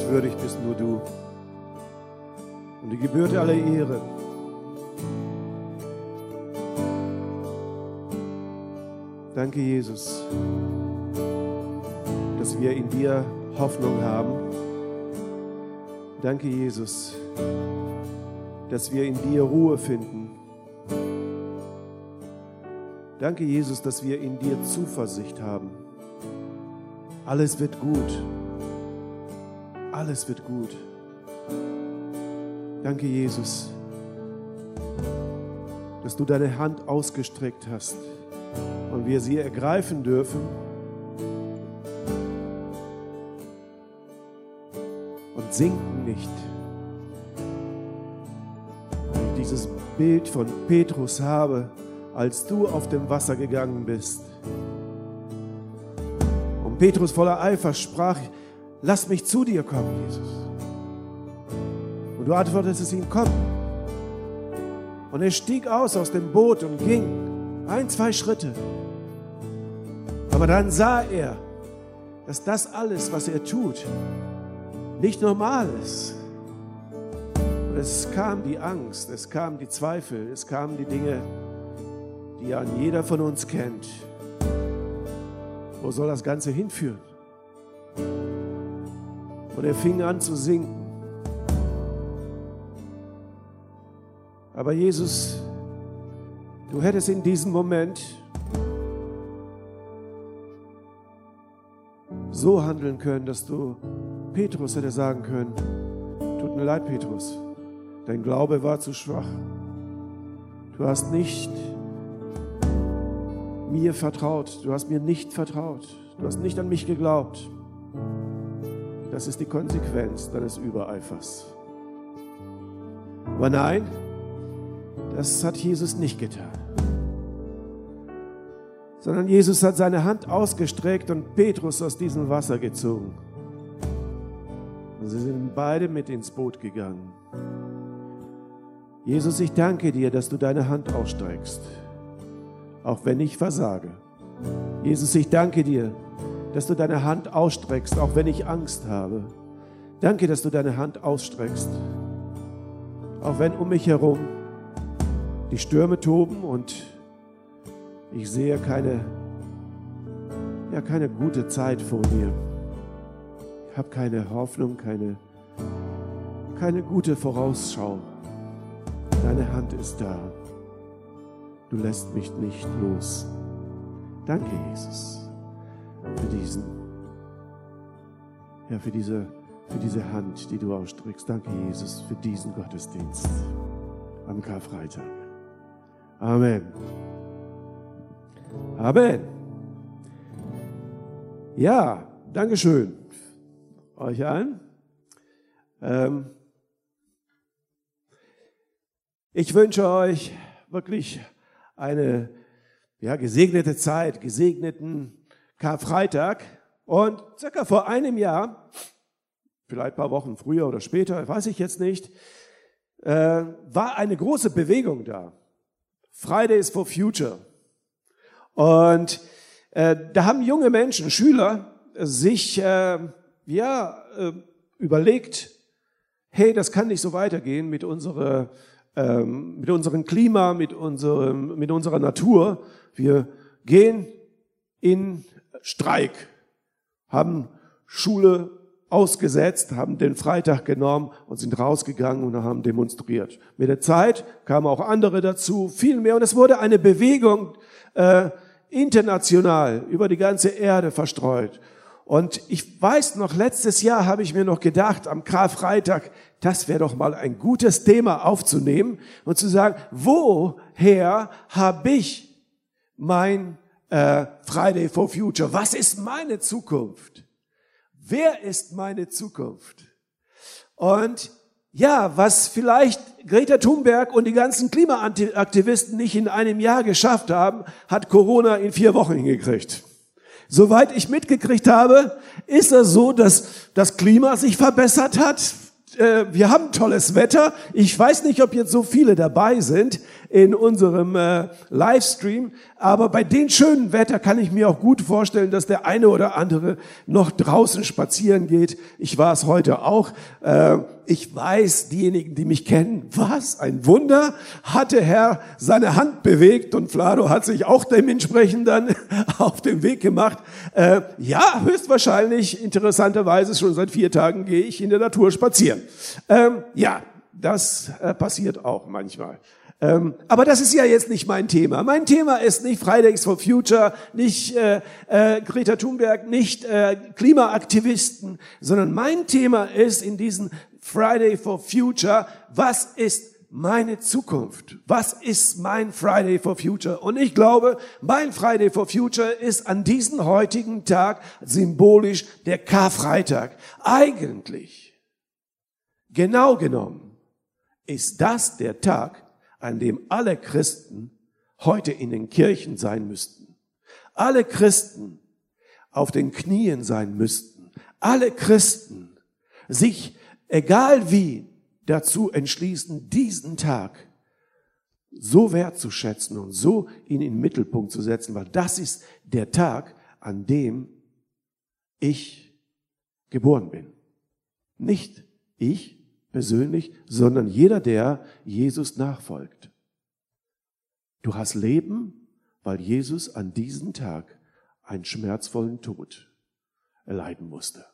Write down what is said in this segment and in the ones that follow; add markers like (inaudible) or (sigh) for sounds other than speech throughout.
Würdig bist nur du. Und die gebührt alle Ehre. Danke, Jesus, dass wir in dir Hoffnung haben. Danke, Jesus, dass wir in dir Ruhe finden. Danke, Jesus, dass wir in dir Zuversicht haben. Alles wird gut. Alles wird gut. Danke, Jesus, dass du deine Hand ausgestreckt hast und wir sie ergreifen dürfen. Und sinken nicht. Ich dieses Bild von Petrus habe, als du auf dem Wasser gegangen bist. Und Petrus voller Eifer sprach, lass mich zu dir kommen, Jesus. Und du antwortest es ihm, komm. Und er stieg aus aus dem Boot und ging ein, zwei Schritte. Aber dann sah er, dass das alles, was er tut, nicht normal ist. Und es kam die Angst, es kamen die Zweifel, es kamen die Dinge, die ja jeder von uns kennt. Wo soll das Ganze hinführen? Und er fing an zu sinken. Aber Jesus, du hättest in diesem Moment so handeln können, dass du Petrus hätte sagen können, tut mir leid, Petrus, dein Glaube war zu schwach. Du hast nicht mir vertraut, du hast mir nicht vertraut, du hast nicht an mich geglaubt. Das ist die Konsequenz deines Übereifers. Aber nein, das hat Jesus nicht getan. Sondern Jesus hat seine Hand ausgestreckt und Petrus aus diesem Wasser gezogen. Und sie sind beide mit ins Boot gegangen. Jesus, ich danke dir, dass du deine Hand ausstreckst, auch wenn ich versage. Jesus, ich danke dir, dass du deine Hand ausstreckst, auch wenn ich Angst habe. Danke, dass du deine Hand ausstreckst, auch wenn um mich herum die Stürme toben und ich sehe keine, ja, keine gute Zeit vor mir. Ich habe keine Hoffnung, keine, keine gute Vorausschau. Deine Hand ist da. Du lässt mich nicht los. Danke, Jesus für diesen, ja, für diese, für diese Hand, die du ausstreckst. Danke, Jesus, für diesen Gottesdienst am Karfreitag. Amen. Amen. Ja, Dankeschön euch allen. Ähm, ich wünsche euch wirklich eine ja, gesegnete Zeit, gesegneten Karfreitag. Und circa vor einem Jahr, vielleicht ein paar Wochen früher oder später, weiß ich jetzt nicht, äh, war eine große Bewegung da. Fridays for Future. Und äh, da haben junge Menschen, Schüler, sich äh, ja äh, überlegt, hey, das kann nicht so weitergehen mit unserer ähm, mit unserem Klima, mit unserem mit unserer Natur. Wir gehen in Streik, haben Schule ausgesetzt, haben den Freitag genommen und sind rausgegangen und haben demonstriert. Mit der Zeit kamen auch andere dazu, viel mehr. Und es wurde eine Bewegung äh, international über die ganze Erde verstreut. Und ich weiß noch, letztes Jahr habe ich mir noch gedacht, am Karfreitag, das wäre doch mal ein gutes Thema aufzunehmen und zu sagen, woher habe ich mein äh, Friday for Future. Was ist meine Zukunft? Wer ist meine Zukunft? Und ja, was vielleicht Greta Thunberg und die ganzen Klimaaktivisten nicht in einem Jahr geschafft haben, hat Corona in vier Wochen hingekriegt. Soweit ich mitgekriegt habe, ist es so, dass das Klima sich verbessert hat. Äh, wir haben tolles Wetter. Ich weiß nicht, ob jetzt so viele dabei sind in unserem äh, Livestream. Aber bei den schönen Wetter kann ich mir auch gut vorstellen, dass der eine oder andere noch draußen spazieren geht. Ich war es heute auch. Äh, ich weiß, diejenigen, die mich kennen, was ein Wunder, hatte Herr seine Hand bewegt und Flado hat sich auch dementsprechend dann (laughs) auf den Weg gemacht. Äh, ja, höchstwahrscheinlich, interessanterweise, schon seit vier Tagen gehe ich in der Natur spazieren. Ähm, ja, das äh, passiert auch manchmal. Ähm, aber das ist ja jetzt nicht mein Thema. Mein Thema ist nicht Fridays for Future, nicht äh, äh, Greta Thunberg, nicht äh, Klimaaktivisten, sondern mein Thema ist in diesen Friday for Future, was ist meine Zukunft? Was ist mein Friday for Future? Und ich glaube, mein Friday for Future ist an diesem heutigen Tag symbolisch der Karfreitag. Eigentlich, genau genommen, ist das der Tag, an dem alle Christen heute in den Kirchen sein müssten. Alle Christen auf den Knien sein müssten. Alle Christen sich egal wie, dazu entschließen, diesen Tag so wertzuschätzen und so in den Mittelpunkt zu setzen, weil das ist der Tag, an dem ich geboren bin. Nicht ich persönlich, sondern jeder, der Jesus nachfolgt. Du hast Leben, weil Jesus an diesem Tag einen schmerzvollen Tod erleiden musste.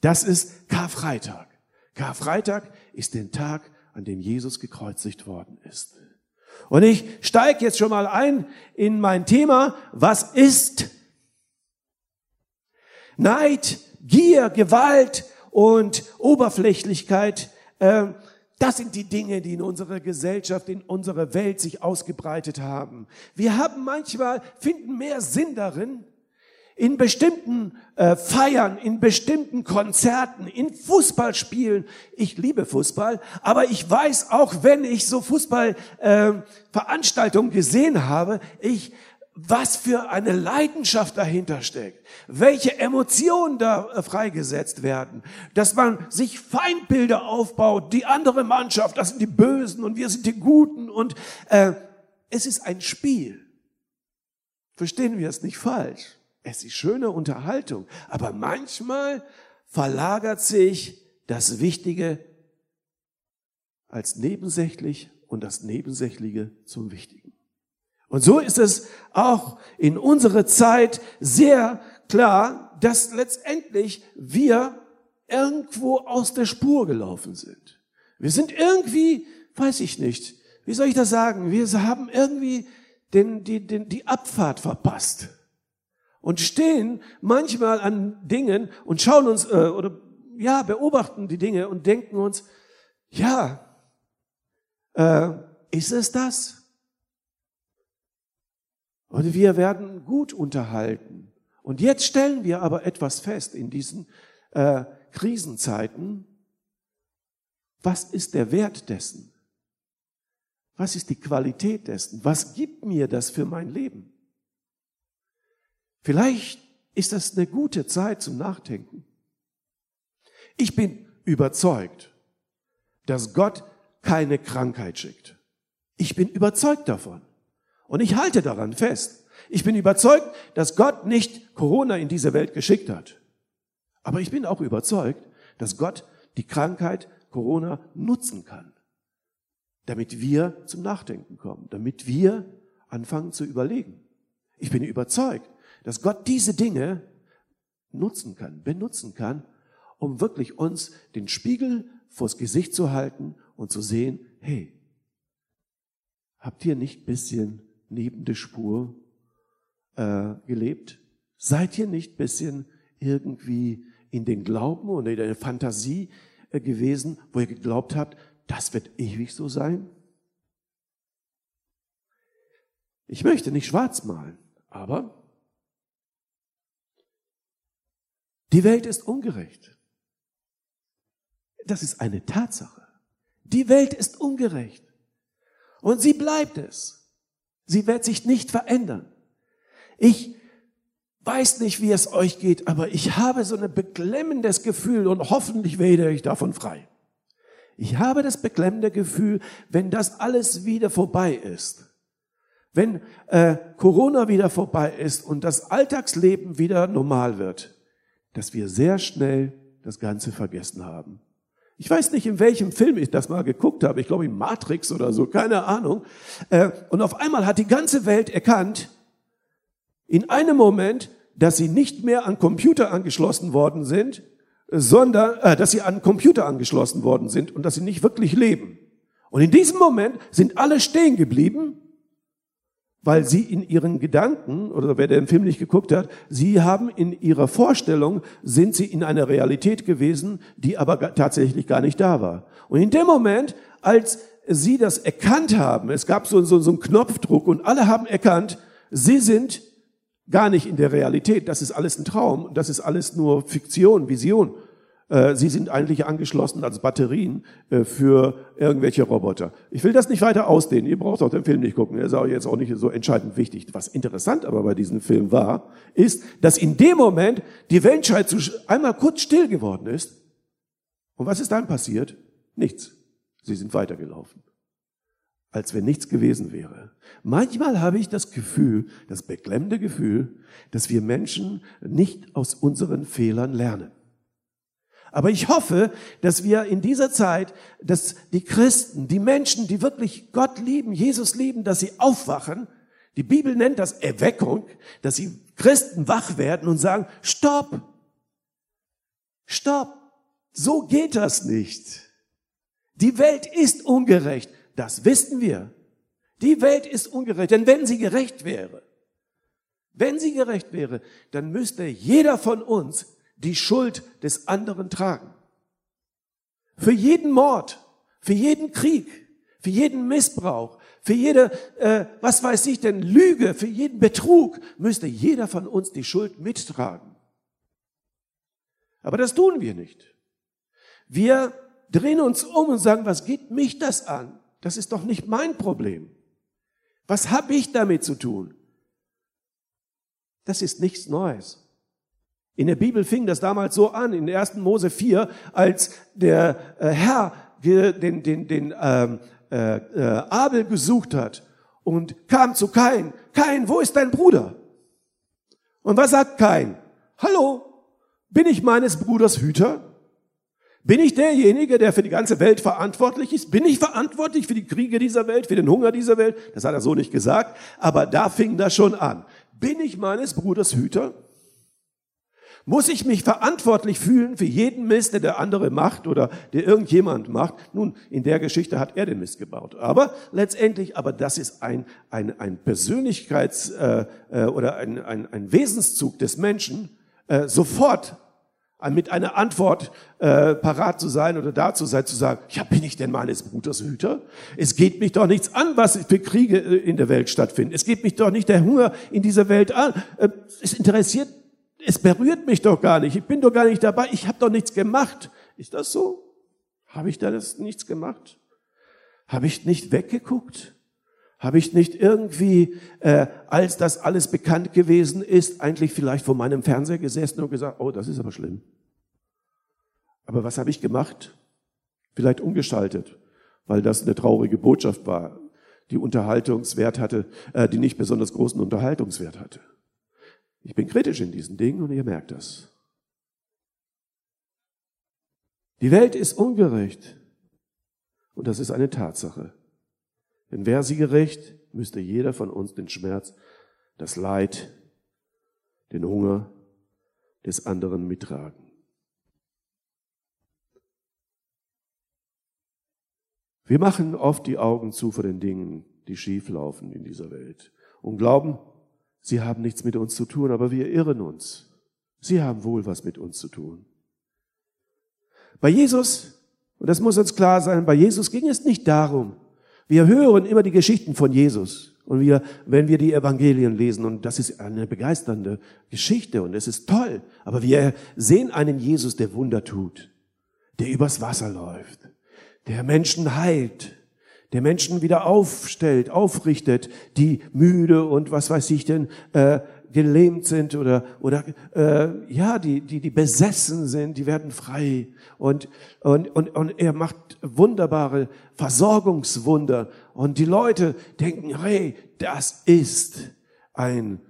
Das ist Karfreitag. Karfreitag ist der Tag, an dem Jesus gekreuzigt worden ist. Und ich steige jetzt schon mal ein in mein Thema. Was ist Neid, Gier, Gewalt und Oberflächlichkeit? Ähm, das sind die Dinge, die in unserer Gesellschaft, in unserer Welt sich ausgebreitet haben. Wir haben manchmal, finden mehr Sinn darin, in bestimmten äh, Feiern, in bestimmten Konzerten, in Fußballspielen. Ich liebe Fußball, aber ich weiß auch, wenn ich so Fußballveranstaltungen äh, gesehen habe, ich was für eine Leidenschaft dahinter steckt, welche Emotionen da äh, freigesetzt werden, dass man sich Feindbilder aufbaut, die andere Mannschaft, das sind die Bösen und wir sind die Guten und äh, es ist ein Spiel. Verstehen wir es nicht falsch. Es ist schöne Unterhaltung, aber manchmal verlagert sich das Wichtige als nebensächlich und das Nebensächliche zum Wichtigen. Und so ist es auch in unserer Zeit sehr klar, dass letztendlich wir irgendwo aus der Spur gelaufen sind. Wir sind irgendwie, weiß ich nicht, wie soll ich das sagen, wir haben irgendwie den, die, den, die Abfahrt verpasst und stehen manchmal an Dingen und schauen uns äh, oder ja beobachten die Dinge und denken uns, ja, äh, ist es das? Und wir werden gut unterhalten. Und jetzt stellen wir aber etwas fest in diesen äh, Krisenzeiten. Was ist der Wert dessen? Was ist die Qualität dessen? Was gibt mir das für mein Leben? Vielleicht ist das eine gute Zeit zum Nachdenken. Ich bin überzeugt, dass Gott keine Krankheit schickt. Ich bin überzeugt davon. Und ich halte daran fest. Ich bin überzeugt, dass Gott nicht Corona in diese Welt geschickt hat. Aber ich bin auch überzeugt, dass Gott die Krankheit Corona nutzen kann, damit wir zum Nachdenken kommen, damit wir anfangen zu überlegen. Ich bin überzeugt, dass Gott diese Dinge nutzen kann, benutzen kann, um wirklich uns den Spiegel vors Gesicht zu halten und zu sehen, hey, habt ihr nicht bisschen neben der Spur äh, gelebt? Seid ihr nicht bisschen irgendwie in den Glauben und in der Fantasie äh, gewesen, wo ihr geglaubt habt, das wird ewig so sein? Ich möchte nicht schwarz malen, aber Die Welt ist ungerecht. Das ist eine Tatsache. Die Welt ist ungerecht. Und sie bleibt es. Sie wird sich nicht verändern. Ich weiß nicht, wie es euch geht, aber ich habe so ein beklemmendes Gefühl und hoffentlich werde ich davon frei. Ich habe das beklemmende Gefühl, wenn das alles wieder vorbei ist, wenn äh, Corona wieder vorbei ist und das Alltagsleben wieder normal wird, dass wir sehr schnell das Ganze vergessen haben. Ich weiß nicht, in welchem Film ich das mal geguckt habe. Ich glaube in Matrix oder so, keine Ahnung. Äh, und auf einmal hat die ganze Welt erkannt, in einem Moment, dass sie nicht mehr an Computer angeschlossen worden sind, sondern äh, dass sie an Computer angeschlossen worden sind und dass sie nicht wirklich leben. Und in diesem Moment sind alle stehen geblieben, weil sie in ihren Gedanken, oder wer den Film nicht geguckt hat, sie haben in ihrer Vorstellung, sind sie in einer Realität gewesen, die aber tatsächlich gar nicht da war. Und in dem Moment, als sie das erkannt haben, es gab so, so, so einen Knopfdruck und alle haben erkannt, sie sind gar nicht in der Realität. Das ist alles ein Traum. Das ist alles nur Fiktion, Vision. Äh, sie sind eigentlich angeschlossen als Batterien äh, für irgendwelche Roboter. Ich will das nicht weiter ausdehnen. Ihr braucht auch den Film nicht gucken. Er ist auch jetzt auch nicht so entscheidend wichtig. Was interessant aber bei diesem Film war, ist, dass in dem Moment die Menschheit einmal kurz still geworden ist. Und was ist dann passiert? Nichts. Sie sind weitergelaufen als wenn nichts gewesen wäre. Manchmal habe ich das Gefühl, das beklemmende Gefühl, dass wir Menschen nicht aus unseren Fehlern lernen. Aber ich hoffe, dass wir in dieser Zeit, dass die Christen, die Menschen, die wirklich Gott lieben, Jesus lieben, dass sie aufwachen. Die Bibel nennt das Erweckung, dass sie Christen wach werden und sagen, stopp, stopp, so geht das nicht. Die Welt ist ungerecht. Das wissen wir. Die Welt ist ungerecht, denn wenn sie gerecht wäre, wenn sie gerecht wäre, dann müsste jeder von uns die Schuld des anderen tragen. Für jeden Mord, für jeden Krieg, für jeden Missbrauch, für jede, äh, was weiß ich denn, Lüge, für jeden Betrug müsste jeder von uns die Schuld mittragen. Aber das tun wir nicht. Wir drehen uns um und sagen, was geht mich das an? Das ist doch nicht mein Problem. Was habe ich damit zu tun? Das ist nichts Neues. In der Bibel fing das damals so an, in 1. Mose 4, als der äh, Herr den, den, den ähm, äh, äh, Abel gesucht hat und kam zu Kain. Kain, wo ist dein Bruder? Und was sagt Kain? Hallo, bin ich meines Bruders Hüter? Bin ich derjenige, der für die ganze Welt verantwortlich ist? Bin ich verantwortlich für die Kriege dieser Welt, für den Hunger dieser Welt? Das hat er so nicht gesagt, aber da fing das schon an. Bin ich meines Bruders Hüter? Muss ich mich verantwortlich fühlen für jeden Mist, der der andere macht oder der irgendjemand macht? Nun, in der Geschichte hat er den Mist gebaut. Aber letztendlich, aber das ist ein, ein, ein Persönlichkeits- äh, äh, oder ein, ein, ein Wesenszug des Menschen, äh, sofort mit einer Antwort äh, parat zu sein oder da zu sein, zu sagen, ja, bin ich denn meines Bruders Hüter? Es geht mich doch nichts an, was für Kriege äh, in der Welt stattfinden. Es geht mich doch nicht der Hunger in dieser Welt an. Äh, es interessiert, es berührt mich doch gar nicht. Ich bin doch gar nicht dabei. Ich habe doch nichts gemacht. Ist das so? Habe ich da das nichts gemacht? Habe ich nicht weggeguckt? Habe ich nicht irgendwie, äh, als das alles bekannt gewesen ist, eigentlich vielleicht vor meinem Fernseher gesessen und gesagt, oh, das ist aber schlimm. Aber was habe ich gemacht? Vielleicht umgeschaltet, weil das eine traurige Botschaft war, die Unterhaltungswert hatte, äh, die nicht besonders großen Unterhaltungswert hatte. Ich bin kritisch in diesen Dingen und ihr merkt das. Die Welt ist ungerecht. Und das ist eine Tatsache. Denn wäre sie gerecht, müsste jeder von uns den Schmerz, das Leid, den Hunger des anderen mittragen. Wir machen oft die Augen zu vor den Dingen, die schief laufen in dieser Welt und glauben, sie haben nichts mit uns zu tun, aber wir irren uns. Sie haben wohl was mit uns zu tun. Bei Jesus, und das muss uns klar sein, bei Jesus ging es nicht darum, wir hören immer die Geschichten von Jesus. Und wir, wenn wir die Evangelien lesen, und das ist eine begeisternde Geschichte und es ist toll, aber wir sehen einen Jesus, der Wunder tut, der übers Wasser läuft, der Menschen heilt, der Menschen wieder aufstellt, aufrichtet, die müde und was weiß ich denn äh, gelähmt sind oder oder äh, ja, die die die besessen sind, die werden frei. Und und und und er macht wunderbare Versorgungswunder. Und die Leute denken, hey, das ist ein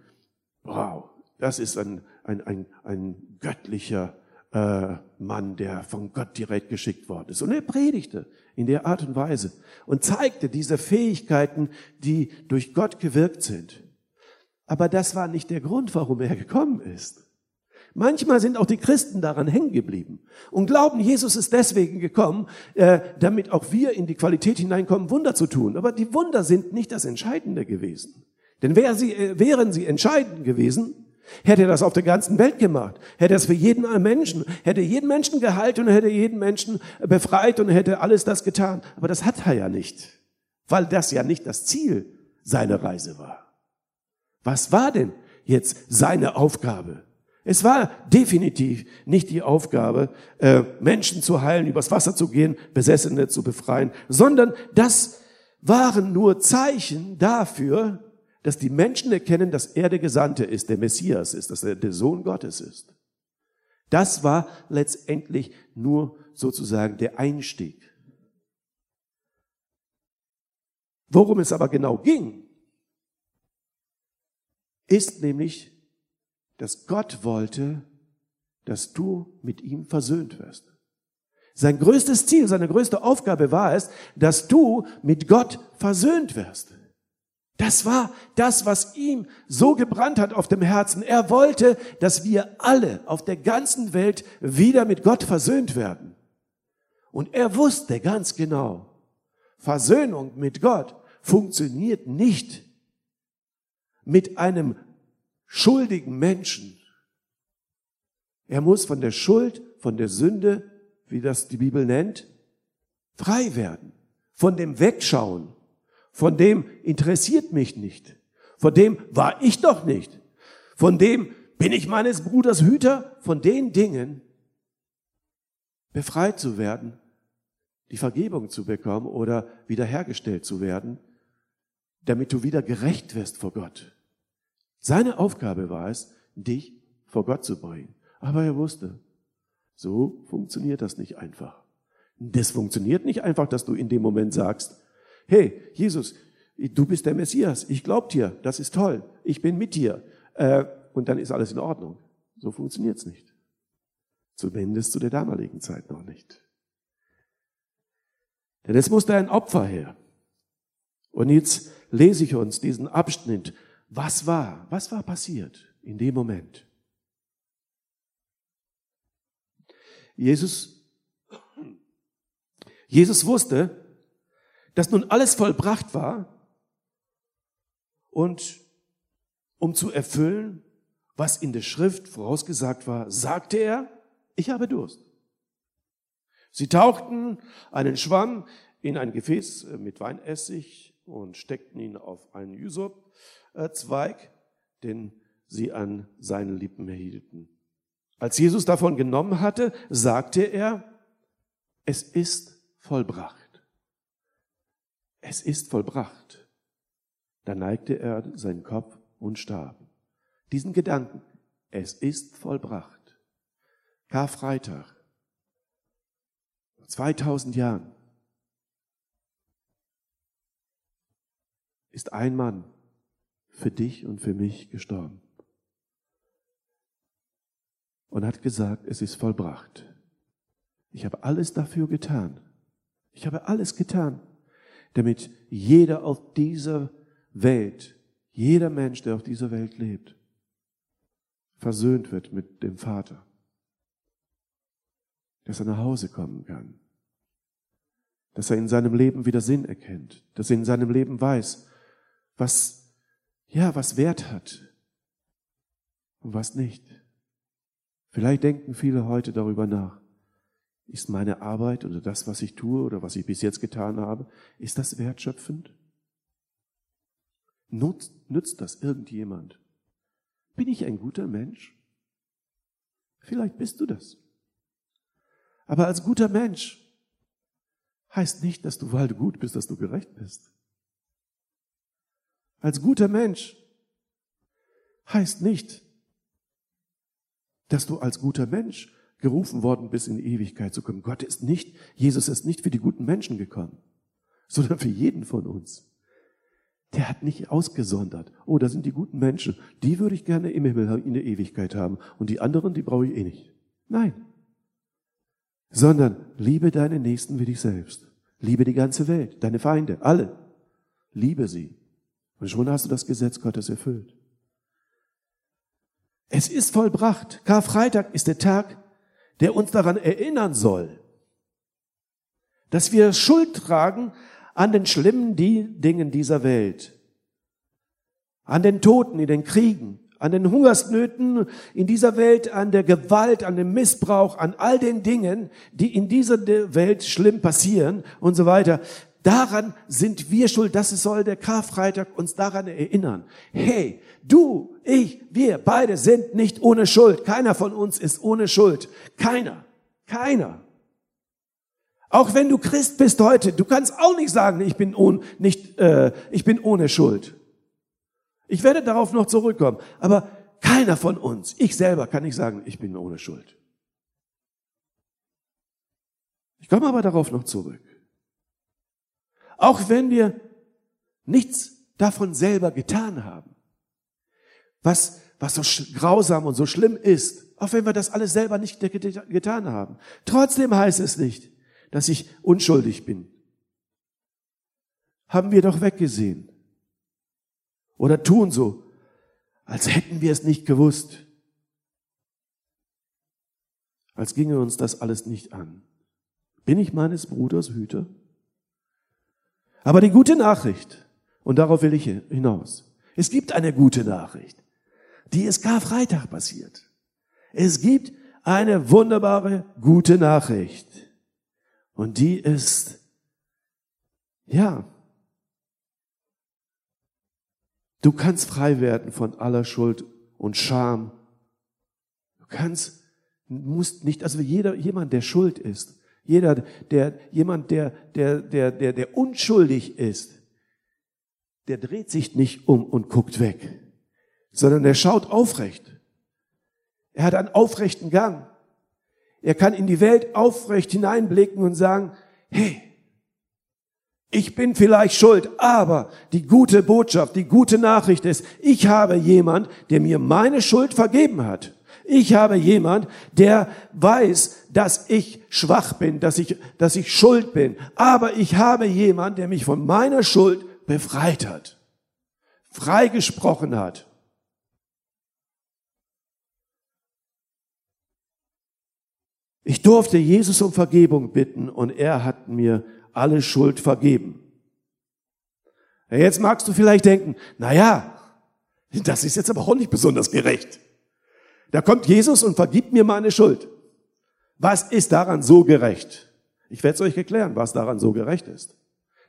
wow, das ist ein ein ein, ein göttlicher äh, Mann, der von Gott direkt geschickt worden ist. Und er predigte in der Art und Weise und zeigte diese Fähigkeiten, die durch Gott gewirkt sind. Aber das war nicht der Grund, warum er gekommen ist. Manchmal sind auch die Christen daran hängen geblieben und glauben, Jesus ist deswegen gekommen, äh, damit auch wir in die Qualität hineinkommen, Wunder zu tun. Aber die Wunder sind nicht das Entscheidende gewesen. Denn äh, wären sie entscheidend gewesen, Hätte er das auf der ganzen Welt gemacht, hätte er es für jeden Menschen, hätte jeden Menschen gehalten und hätte jeden Menschen befreit und hätte alles das getan. Aber das hat er ja nicht, weil das ja nicht das Ziel seiner Reise war. Was war denn jetzt seine Aufgabe? Es war definitiv nicht die Aufgabe, äh, Menschen zu heilen, übers Wasser zu gehen, Besessene zu befreien, sondern das waren nur Zeichen dafür, dass die Menschen erkennen, dass er der Gesandte ist, der Messias ist, dass er der Sohn Gottes ist. Das war letztendlich nur sozusagen der Einstieg. Worum es aber genau ging, ist nämlich, dass Gott wollte, dass du mit ihm versöhnt wirst. Sein größtes Ziel, seine größte Aufgabe war es, dass du mit Gott versöhnt wirst. Das war das, was ihm so gebrannt hat auf dem Herzen. Er wollte, dass wir alle auf der ganzen Welt wieder mit Gott versöhnt werden. Und er wusste ganz genau, Versöhnung mit Gott funktioniert nicht mit einem schuldigen Menschen. Er muss von der Schuld, von der Sünde, wie das die Bibel nennt, frei werden. Von dem Wegschauen, von dem interessiert mich nicht. Von dem war ich doch nicht. Von dem bin ich meines Bruders Hüter. Von den Dingen befreit zu werden, die Vergebung zu bekommen oder wiederhergestellt zu werden, damit du wieder gerecht wirst vor Gott. Seine Aufgabe war es, dich vor Gott zu bringen. Aber er wusste, so funktioniert das nicht einfach. Das funktioniert nicht einfach, dass du in dem Moment sagst, hey, Jesus, du bist der Messias, ich glaub dir, das ist toll, ich bin mit dir. Äh, und dann ist alles in Ordnung. So funktioniert's nicht. Zumindest zu der damaligen Zeit noch nicht. Denn es musste ein Opfer her. Und jetzt lese ich uns diesen Abschnitt. Was war? Was war passiert in dem Moment? Jesus, Jesus wusste, dass nun alles vollbracht war und um zu erfüllen, was in der Schrift vorausgesagt war, sagte er, ich habe Durst. Sie tauchten einen Schwamm in ein Gefäß mit Weinessig und steckten ihn auf einen Ysop-Zweig, den sie an seinen Lippen hielten. Als Jesus davon genommen hatte, sagte er, es ist vollbracht es ist vollbracht. Da neigte er seinen Kopf und starb. Diesen Gedanken, es ist vollbracht. Karfreitag, 2000 Jahren, ist ein Mann für dich und für mich gestorben und hat gesagt, es ist vollbracht. Ich habe alles dafür getan. Ich habe alles getan damit jeder auf dieser Welt, jeder Mensch, der auf dieser Welt lebt, versöhnt wird mit dem Vater. Dass er nach Hause kommen kann. Dass er in seinem Leben wieder Sinn erkennt. Dass er in seinem Leben weiß, was, ja, was Wert hat und was nicht. Vielleicht denken viele heute darüber nach. Ist meine Arbeit oder das, was ich tue oder was ich bis jetzt getan habe, ist das wertschöpfend? Nutzt, nützt das irgendjemand? Bin ich ein guter Mensch? Vielleicht bist du das. Aber als guter Mensch heißt nicht, dass du, weil du gut bist, dass du gerecht bist. Als guter Mensch heißt nicht, dass du als guter Mensch gerufen worden bist, in die Ewigkeit zu kommen. Gott ist nicht, Jesus ist nicht für die guten Menschen gekommen, sondern für jeden von uns. Der hat nicht ausgesondert. Oh, da sind die guten Menschen. Die würde ich gerne im Himmel in der Ewigkeit haben. Und die anderen, die brauche ich eh nicht. Nein. Sondern liebe deine Nächsten wie dich selbst. Liebe die ganze Welt, deine Feinde, alle. Liebe sie. Und schon hast du das Gesetz Gottes erfüllt. Es ist vollbracht. Karfreitag ist der Tag, der uns daran erinnern soll, dass wir Schuld tragen an den schlimmen Dingen dieser Welt, an den Toten in den Kriegen, an den Hungersnöten in dieser Welt, an der Gewalt, an dem Missbrauch, an all den Dingen, die in dieser Welt schlimm passieren und so weiter. Daran sind wir schuld. Das soll der Karfreitag uns daran erinnern. Hey, du, ich, wir beide sind nicht ohne Schuld. Keiner von uns ist ohne Schuld. Keiner. Keiner. Auch wenn du Christ bist heute, du kannst auch nicht sagen, ich bin, ohne, nicht, äh, ich bin ohne Schuld. Ich werde darauf noch zurückkommen. Aber keiner von uns, ich selber, kann nicht sagen, ich bin ohne Schuld. Ich komme aber darauf noch zurück. Auch wenn wir nichts davon selber getan haben, was, was so grausam und so schlimm ist, auch wenn wir das alles selber nicht getan haben. Trotzdem heißt es nicht, dass ich unschuldig bin. Haben wir doch weggesehen. Oder tun so, als hätten wir es nicht gewusst. Als ginge uns das alles nicht an. Bin ich meines Bruders Hüter? Aber die gute Nachricht, und darauf will ich hinaus, es gibt eine gute Nachricht, die ist Karfreitag passiert. Es gibt eine wunderbare gute Nachricht. Und die ist, ja, du kannst frei werden von aller Schuld und Scham. Du kannst, musst nicht, also jeder, jemand, der schuld ist, jeder, der, jemand, der, der, der, der, der unschuldig ist, der dreht sich nicht um und guckt weg, sondern der schaut aufrecht. Er hat einen aufrechten Gang. Er kann in die Welt aufrecht hineinblicken und sagen, hey, ich bin vielleicht schuld, aber die gute Botschaft, die gute Nachricht ist, ich habe jemand, der mir meine Schuld vergeben hat. Ich habe jemand, der weiß, dass ich schwach bin, dass ich, dass ich schuld bin. Aber ich habe jemand, der mich von meiner Schuld befreit hat, freigesprochen hat. Ich durfte Jesus um Vergebung bitten und er hat mir alle Schuld vergeben. Jetzt magst du vielleicht denken, na ja, das ist jetzt aber auch nicht besonders gerecht. Da kommt Jesus und vergibt mir meine Schuld. Was ist daran so gerecht? Ich werde es euch erklären, was daran so gerecht ist.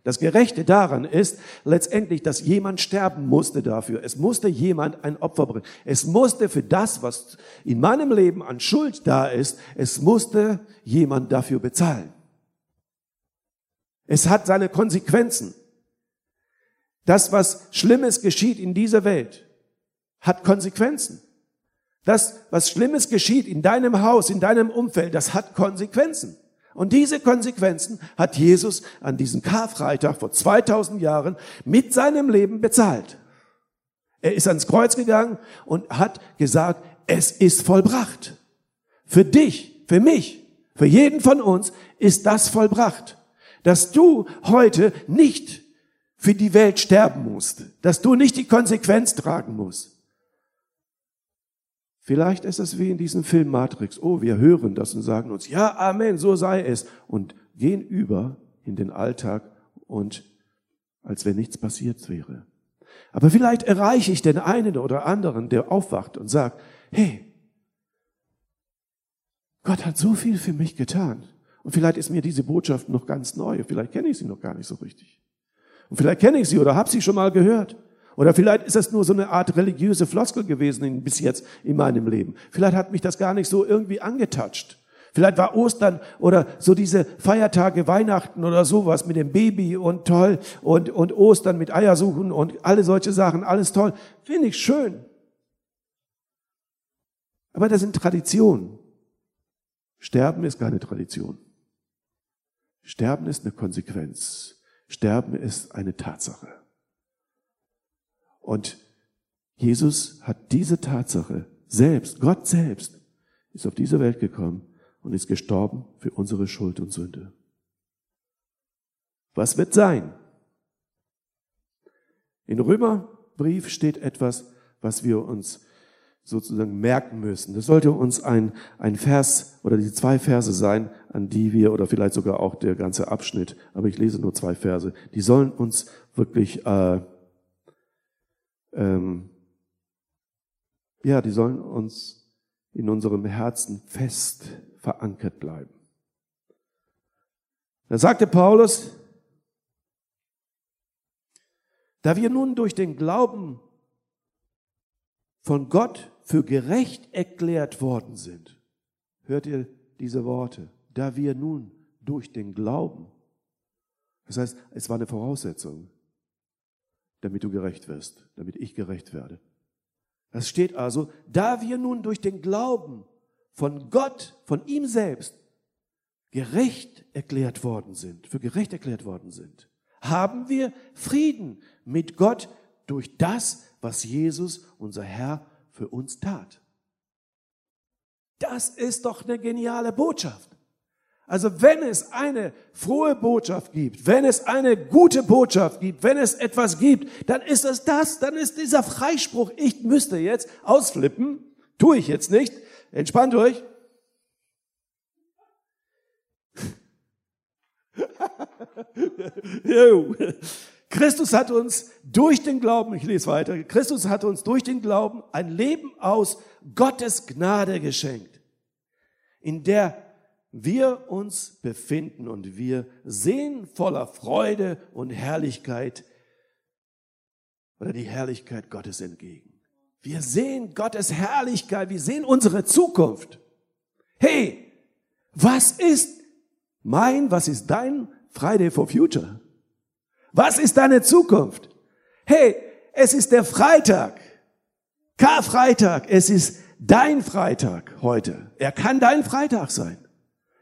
Das Gerechte daran ist letztendlich, dass jemand sterben musste dafür. Es musste jemand ein Opfer bringen. Es musste für das, was in meinem Leben an Schuld da ist, es musste jemand dafür bezahlen. Es hat seine Konsequenzen. Das, was Schlimmes geschieht in dieser Welt, hat Konsequenzen. Das, was Schlimmes geschieht in deinem Haus, in deinem Umfeld, das hat Konsequenzen. Und diese Konsequenzen hat Jesus an diesem Karfreitag vor 2000 Jahren mit seinem Leben bezahlt. Er ist ans Kreuz gegangen und hat gesagt, es ist vollbracht. Für dich, für mich, für jeden von uns ist das vollbracht. Dass du heute nicht für die Welt sterben musst, dass du nicht die Konsequenz tragen musst, Vielleicht ist es wie in diesem Film Matrix. Oh, wir hören das und sagen uns, ja, Amen, so sei es. Und gehen über in den Alltag und als wenn nichts passiert wäre. Aber vielleicht erreiche ich den einen oder anderen, der aufwacht und sagt, hey, Gott hat so viel für mich getan. Und vielleicht ist mir diese Botschaft noch ganz neu. Vielleicht kenne ich sie noch gar nicht so richtig. Und vielleicht kenne ich sie oder habe sie schon mal gehört. Oder vielleicht ist das nur so eine Art religiöse Floskel gewesen bis jetzt in meinem Leben. Vielleicht hat mich das gar nicht so irgendwie angetatscht. Vielleicht war Ostern oder so diese Feiertage Weihnachten oder sowas mit dem Baby und toll und, und Ostern mit Eiersuchen und alle solche Sachen, alles toll. Finde ich schön. Aber das sind Traditionen. Sterben ist keine Tradition. Sterben ist eine Konsequenz. Sterben ist eine Tatsache. Und Jesus hat diese Tatsache selbst, Gott selbst, ist auf diese Welt gekommen und ist gestorben für unsere Schuld und Sünde. Was wird sein? In Römerbrief steht etwas, was wir uns sozusagen merken müssen. Das sollte uns ein, ein Vers oder die zwei Verse sein, an die wir, oder vielleicht sogar auch der ganze Abschnitt, aber ich lese nur zwei Verse, die sollen uns wirklich, äh, ähm, ja, die sollen uns in unserem Herzen fest verankert bleiben. Da sagte Paulus, da wir nun durch den Glauben von Gott für gerecht erklärt worden sind. Hört ihr diese Worte? Da wir nun durch den Glauben. Das heißt, es war eine Voraussetzung, damit du gerecht wirst, damit ich gerecht werde. Das steht also, da wir nun durch den Glauben von Gott, von ihm selbst, gerecht erklärt worden sind, für gerecht erklärt worden sind, haben wir Frieden mit Gott durch das, was Jesus, unser Herr, für uns tat. Das ist doch eine geniale Botschaft. Also wenn es eine frohe Botschaft gibt, wenn es eine gute Botschaft gibt, wenn es etwas gibt, dann ist es das, dann ist dieser Freispruch, ich müsste jetzt ausflippen, tue ich jetzt nicht, entspannt euch. (laughs) Christus hat uns durch den Glauben, ich lese weiter, Christus hat uns durch den Glauben ein Leben aus Gottes Gnade geschenkt, in der wir uns befinden und wir sehen voller Freude und Herrlichkeit oder die Herrlichkeit Gottes entgegen. Wir sehen Gottes Herrlichkeit, wir sehen unsere Zukunft. Hey, was ist mein, was ist dein Friday for Future? Was ist deine Zukunft? Hey, es ist der Freitag. Karfreitag. Es ist dein Freitag heute. Er kann dein Freitag sein.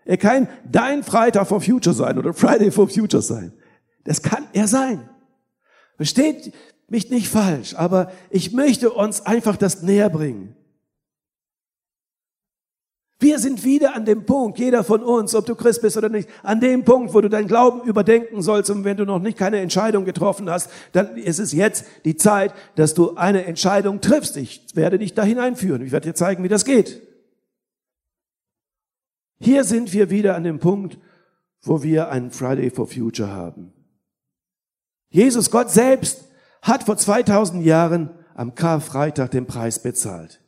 Er kann dein Freitag for Future sein oder Friday for Future sein. Das kann er sein. Versteht mich nicht falsch, aber ich möchte uns einfach das näher bringen. Wir sind wieder an dem Punkt, jeder von uns, ob du Christ bist oder nicht, an dem Punkt, wo du deinen Glauben überdenken sollst und wenn du noch nicht keine Entscheidung getroffen hast, dann ist es jetzt die Zeit, dass du eine Entscheidung triffst. Ich werde dich da hineinführen. Ich werde dir zeigen, wie das geht. Hier sind wir wieder an dem Punkt, wo wir einen Friday for Future haben. Jesus, Gott selbst, hat vor 2000 Jahren am Karfreitag den Preis bezahlt.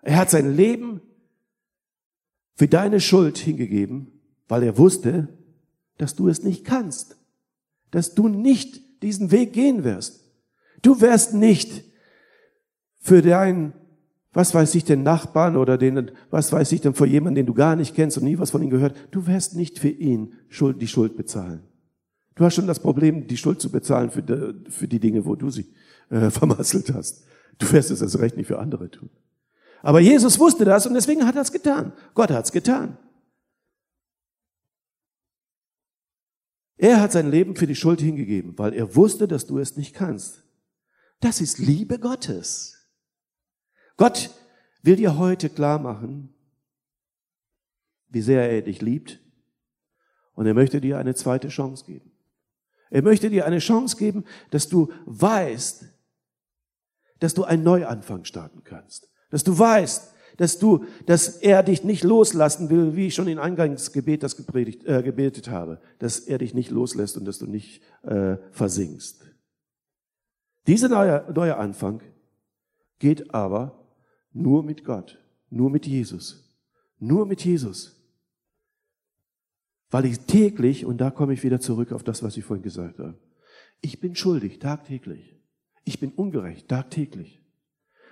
Er hat sein Leben für deine Schuld hingegeben, weil er wusste, dass du es nicht kannst, dass du nicht diesen Weg gehen wirst. Du wirst nicht für deinen, was weiß ich, den Nachbarn oder den, was weiß ich denn, für jemanden, den du gar nicht kennst und nie was von ihm gehört, du wirst nicht für ihn Schuld, die Schuld bezahlen. Du hast schon das Problem, die Schuld zu bezahlen für die, für die Dinge, wo du sie äh, (laughs) vermasselt hast. Du wirst es erst recht nicht für andere tun. Aber Jesus wusste das und deswegen hat er es getan. Gott hat es getan. Er hat sein Leben für die Schuld hingegeben, weil er wusste, dass du es nicht kannst. Das ist Liebe Gottes. Gott will dir heute klar machen, wie sehr er dich liebt und er möchte dir eine zweite Chance geben. Er möchte dir eine Chance geben, dass du weißt, dass du einen Neuanfang starten kannst. Dass du weißt, dass du, dass er dich nicht loslassen will, wie ich schon in Eingangsgebet das gepredigt, äh, gebetet habe, dass er dich nicht loslässt und dass du nicht äh, versinkst. Dieser neue, neue Anfang geht aber nur mit Gott, nur mit Jesus, nur mit Jesus. Weil ich täglich, und da komme ich wieder zurück auf das, was ich vorhin gesagt habe, ich bin schuldig, tagtäglich. Ich bin ungerecht, tagtäglich.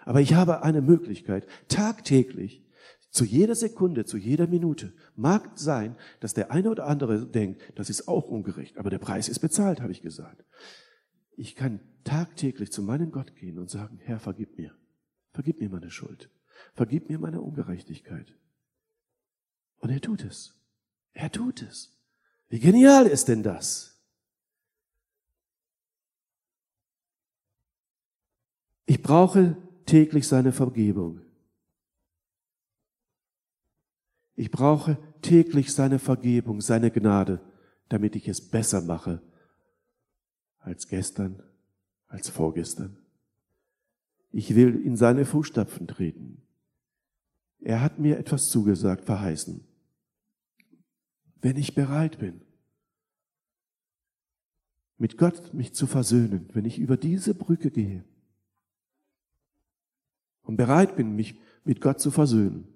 Aber ich habe eine Möglichkeit, tagtäglich Zu jeder Sekunde, zu jeder Minute. Mag sein, dass der eine oder andere denkt, das ist auch ungerecht, aber der Preis ist bezahlt, habe ich gesagt. Ich kann tagtäglich zu meinem Gott gehen und sagen, Herr, vergib mir. Vergib mir meine Schuld. Vergib mir meine Ungerechtigkeit. Und er tut es. Er tut es. Wie genial ist denn das? Ich brauche täglich seine Vergebung. Ich brauche täglich seine Vergebung, seine Gnade, damit ich es besser mache als gestern, als vorgestern. Ich will in seine Fußstapfen treten. Er hat mir etwas zugesagt, verheißen. Wenn ich bereit bin, mit Gott mich zu versöhnen, wenn ich über diese Brücke gehe und bereit bin, mich mit Gott zu versöhnen,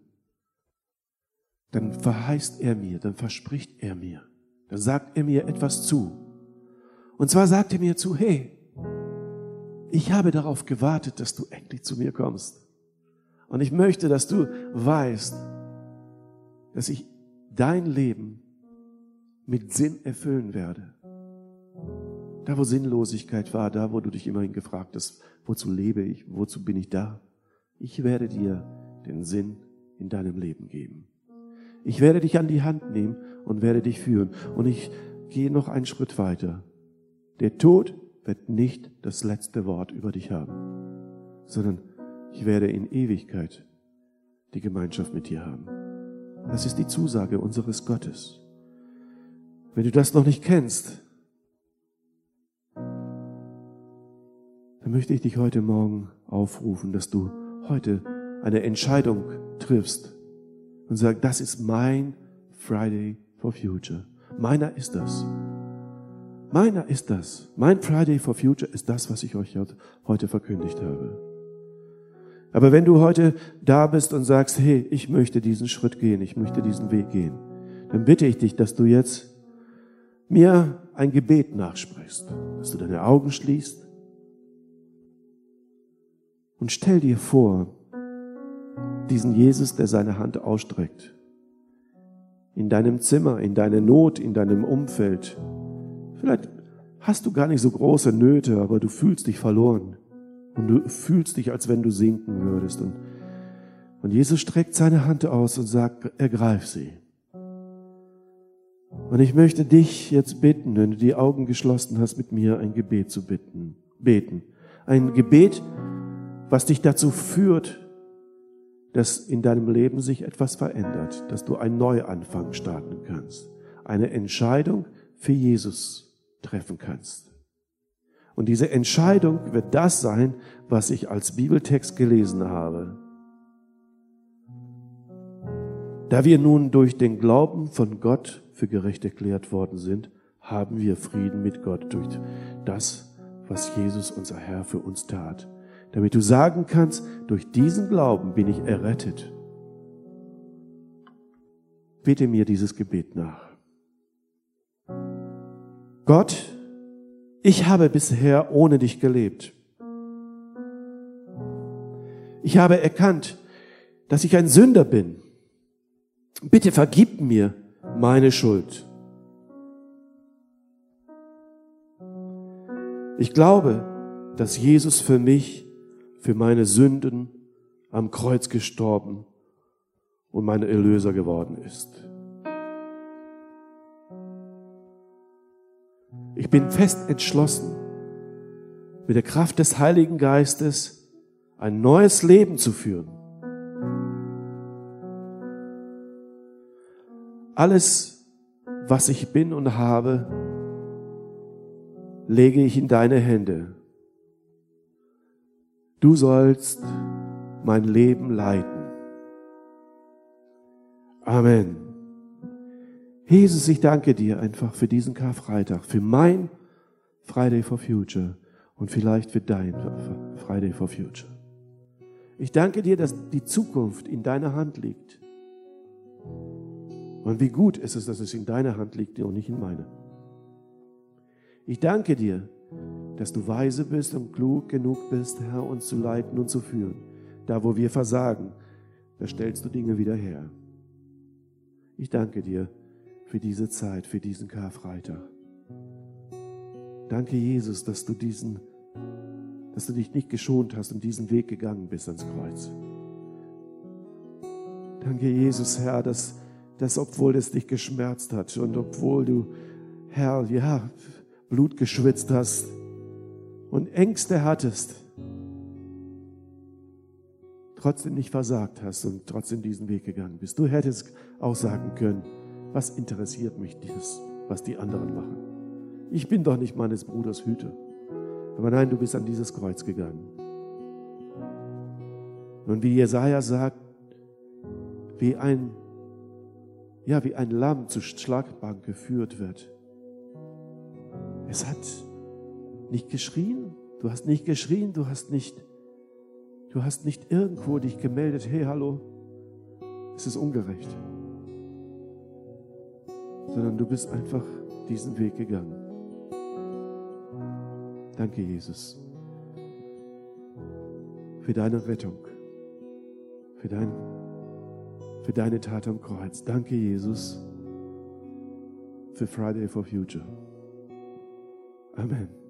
dann verheißt er mir, dann verspricht er mir, dann sagt er mir etwas zu. Und zwar sagt er mir zu, hey, ich habe darauf gewartet, dass du endlich zu mir kommst. Und ich möchte, dass du weißt, dass ich dein Leben mit Sinn erfüllen werde. Da, wo Sinnlosigkeit war, da, wo du dich immerhin gefragt hast, wozu lebe ich, wozu bin ich da? Ich werde dir den Sinn in deinem Leben geben. Ich werde dich an die Hand nehmen und werde dich führen. Und ich gehe noch einen Schritt weiter. Der Tod wird nicht das letzte Wort über dich haben, sondern ich werde in Ewigkeit die Gemeinschaft mit dir haben. Das ist die Zusage unseres Gottes. Wenn du das noch nicht kennst, dann möchte ich dich heute Morgen aufrufen, dass du heute eine Entscheidung triffst und sagst, das ist mein Friday for Future. Meiner ist das. Meiner ist das. Mein Friday for Future ist das, was ich euch heute verkündigt habe. Aber wenn du heute da bist und sagst, hey, ich möchte diesen Schritt gehen, ich möchte diesen Weg gehen, dann bitte ich dich, dass du jetzt mir ein Gebet nachsprichst, dass du deine Augen schließt und stell dir vor, diesen Jesus, der seine Hand ausstreckt, in deinem Zimmer, in deiner Not, in deinem Umfeld, Vielleicht hast du gar nicht so große Nöte, aber du fühlst dich verloren. Und du fühlst dich, als wenn du sinken würdest. Und, und Jesus streckt seine Hand aus und sagt, ergreif sie. Und ich möchte dich jetzt bitten, wenn du die Augen geschlossen hast, mit mir ein Gebet zu bitten, beten. Ein Gebet, was dich dazu führt, dass in deinem Leben sich etwas verändert, dass du einen Neuanfang starten kannst. Eine Entscheidung für Jesus treffen kannst. Und diese Entscheidung wird das sein, was ich als Bibeltext gelesen habe. Da wir nun durch den Glauben von Gott für gerecht erklärt worden sind, haben wir Frieden mit Gott durch das, was Jesus unser Herr für uns tat. Damit du sagen kannst, durch diesen Glauben bin ich errettet. Bitte mir dieses Gebet nach. Gott, ich habe bisher ohne dich gelebt. Ich habe erkannt, dass ich ein Sünder bin. Bitte vergib mir meine Schuld. Ich glaube, dass Jesus für mich, für meine Sünden am Kreuz gestorben und mein Erlöser geworden ist. Ich bin fest entschlossen, mit der Kraft des Heiligen Geistes ein neues Leben zu führen. Alles, was ich bin und habe, lege ich in deine Hände. Du sollst mein Leben leiten. Amen. Jesus, ich danke dir einfach für diesen Karfreitag, für mein Friday for Future und vielleicht für dein Friday for Future. Ich danke dir, dass die Zukunft in deiner Hand liegt. Und wie gut ist es, dass es in deiner Hand liegt und nicht in meiner. Ich danke dir, dass du weise bist und klug genug bist, Herr, uns zu leiten und zu führen. Da, wo wir versagen, da stellst du Dinge wieder her. Ich danke dir für diese Zeit, für diesen Karfreitag. Danke, Jesus, dass du diesen, dass du dich nicht geschont hast und diesen Weg gegangen bist ans Kreuz. Danke, Jesus, Herr, dass, dass obwohl es dich geschmerzt hat und obwohl du, Herr, ja, Blut geschwitzt hast und Ängste hattest, trotzdem nicht versagt hast und trotzdem diesen Weg gegangen bist. Du hättest auch sagen können, was interessiert mich das, was die anderen machen? Ich bin doch nicht meines Bruders Hüter. Aber nein, du bist an dieses Kreuz gegangen. Und wie Jesaja sagt, wie ein, ja, wie ein Lamm zur Schlagbank geführt wird. Es hat nicht geschrien. Du hast nicht geschrien, du hast nicht, du hast nicht irgendwo dich gemeldet, hey, hallo, es ist ungerecht. Sondern du bist einfach diesen Weg gegangen. Danke, Jesus, für deine Rettung, für, dein, für deine Tat am Kreuz. Danke, Jesus, für Friday for Future. Amen.